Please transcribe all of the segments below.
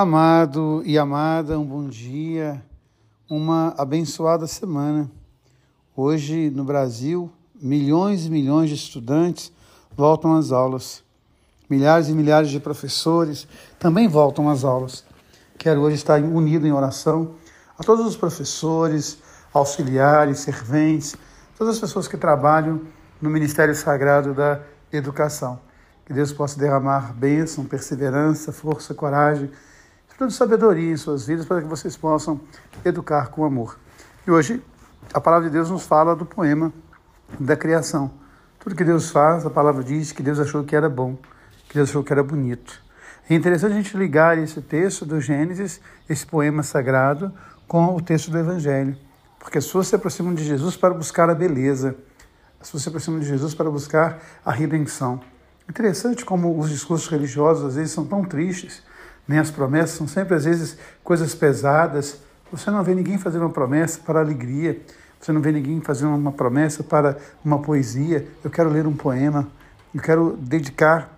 Amado e amada, um bom dia, uma abençoada semana. Hoje, no Brasil, milhões e milhões de estudantes voltam às aulas. Milhares e milhares de professores também voltam às aulas. Quero hoje estar unido em oração a todos os professores, auxiliares, serventes, todas as pessoas que trabalham no Ministério Sagrado da Educação. Que Deus possa derramar bênção, perseverança, força, coragem de sabedoria em suas vidas para que vocês possam educar com amor. E hoje a palavra de Deus nos fala do poema da criação. Tudo que Deus faz, a palavra diz que Deus achou que era bom, que Deus achou que era bonito. É interessante a gente ligar esse texto do Gênesis, esse poema sagrado, com o texto do Evangelho. Porque as pessoas se aproximam de Jesus para buscar a beleza, as pessoas se aproximam de Jesus para buscar a redenção. Interessante como os discursos religiosos às vezes são tão tristes, nem as promessas são sempre, às vezes, coisas pesadas. Você não vê ninguém fazer uma promessa para alegria, você não vê ninguém fazer uma promessa para uma poesia. Eu quero ler um poema, eu quero dedicar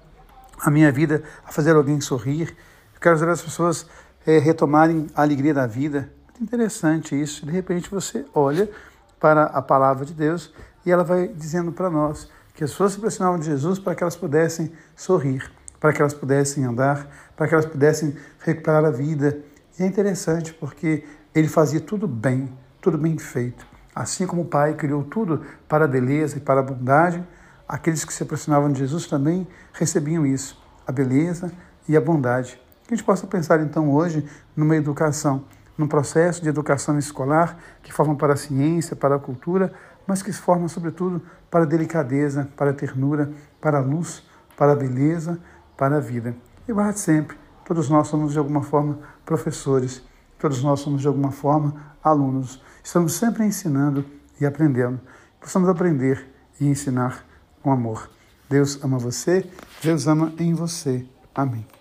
a minha vida a fazer alguém sorrir, eu quero fazer as pessoas é, retomarem a alegria da vida. Muito interessante isso. De repente você olha para a palavra de Deus e ela vai dizendo para nós que as pessoas se de Jesus para que elas pudessem sorrir para que elas pudessem andar, para que elas pudessem recuperar a vida. E é interessante porque ele fazia tudo bem, tudo bem feito. Assim como o Pai criou tudo para a beleza e para a bondade, aqueles que se aproximavam de Jesus também recebiam isso, a beleza e a bondade. Que a gente possa pensar então hoje numa educação, num processo de educação escolar que forma para a ciência, para a cultura, mas que se forma sobretudo para a delicadeza, para a ternura, para a luz, para a beleza, para a vida. E guarde sempre, todos nós somos de alguma forma professores, todos nós somos de alguma forma alunos. Estamos sempre ensinando e aprendendo. Possamos aprender e ensinar com amor. Deus ama você, Deus ama em você. Amém.